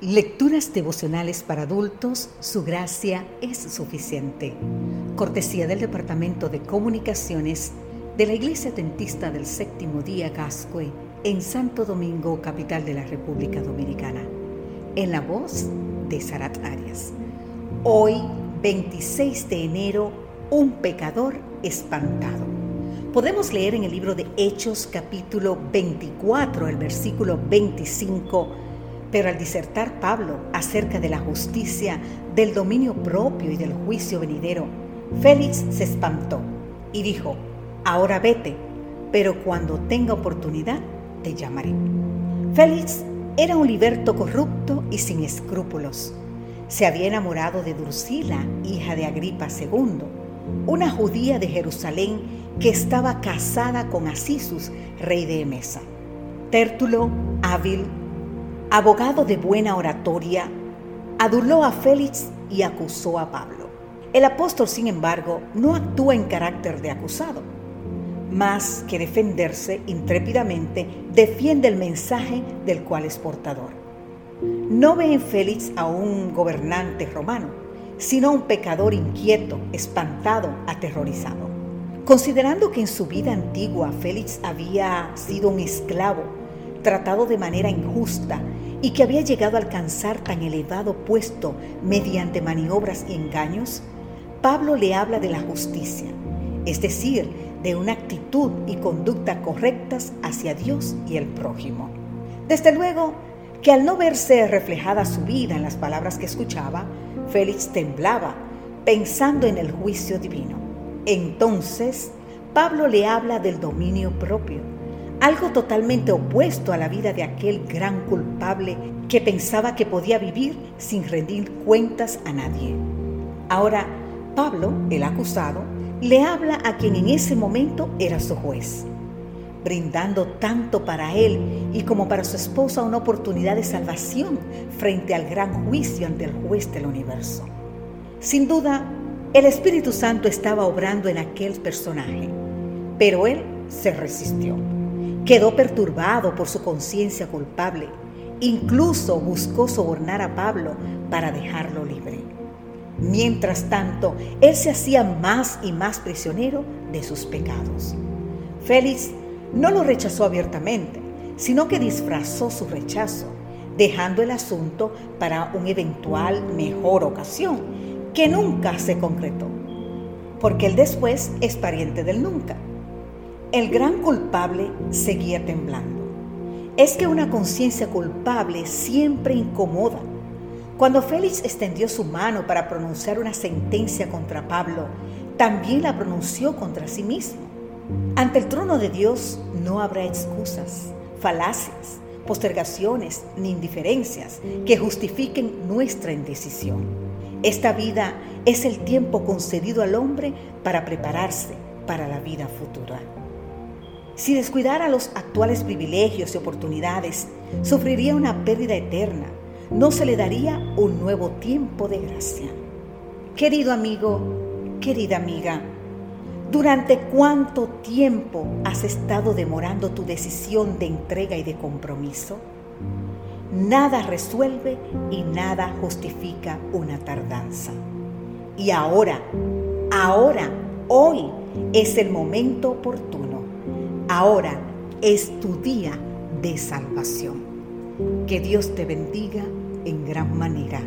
Lecturas devocionales para adultos, su gracia es suficiente. Cortesía del Departamento de Comunicaciones de la Iglesia Tentista del Séptimo Día Gascue en Santo Domingo, capital de la República Dominicana. En la voz de Sarat Arias. Hoy, 26 de enero, un pecador espantado. Podemos leer en el libro de Hechos capítulo 24, el versículo 25 pero al disertar Pablo acerca de la justicia, del dominio propio y del juicio venidero, Félix se espantó y dijo, ahora vete, pero cuando tenga oportunidad te llamaré. Félix era un liberto corrupto y sin escrúpulos. Se había enamorado de Drusila, hija de Agripa II, una judía de Jerusalén que estaba casada con Asisus, rey de Emesa. Tértulo, hábil, abogado de buena oratoria, aduló a Félix y acusó a Pablo. El apóstol, sin embargo, no actúa en carácter de acusado. Más que defenderse intrépidamente, defiende el mensaje del cual es portador. No ve en Félix a un gobernante romano, sino a un pecador inquieto, espantado, aterrorizado. Considerando que en su vida antigua Félix había sido un esclavo, tratado de manera injusta y que había llegado a alcanzar tan elevado puesto mediante maniobras y engaños, Pablo le habla de la justicia, es decir, de una actitud y conducta correctas hacia Dios y el prójimo. Desde luego que al no verse reflejada su vida en las palabras que escuchaba, Félix temblaba, pensando en el juicio divino. Entonces, Pablo le habla del dominio propio algo totalmente opuesto a la vida de aquel gran culpable que pensaba que podía vivir sin rendir cuentas a nadie. Ahora, Pablo, el acusado, le habla a quien en ese momento era su juez, brindando tanto para él y como para su esposa una oportunidad de salvación frente al gran juicio ante el juez del universo. Sin duda, el Espíritu Santo estaba obrando en aquel personaje, pero él se resistió. Quedó perturbado por su conciencia culpable. Incluso buscó sobornar a Pablo para dejarlo libre. Mientras tanto, él se hacía más y más prisionero de sus pecados. Félix no lo rechazó abiertamente, sino que disfrazó su rechazo, dejando el asunto para una eventual mejor ocasión, que nunca se concretó, porque el después es pariente del nunca. El gran culpable seguía temblando. Es que una conciencia culpable siempre incomoda. Cuando Félix extendió su mano para pronunciar una sentencia contra Pablo, también la pronunció contra sí mismo. Ante el trono de Dios no habrá excusas, falacias, postergaciones ni indiferencias que justifiquen nuestra indecisión. Esta vida es el tiempo concedido al hombre para prepararse para la vida futura. Si descuidara los actuales privilegios y oportunidades, sufriría una pérdida eterna. No se le daría un nuevo tiempo de gracia. Querido amigo, querida amiga, ¿durante cuánto tiempo has estado demorando tu decisión de entrega y de compromiso? Nada resuelve y nada justifica una tardanza. Y ahora, ahora, hoy es el momento oportuno Ahora es tu día de salvación. Que Dios te bendiga en gran manera.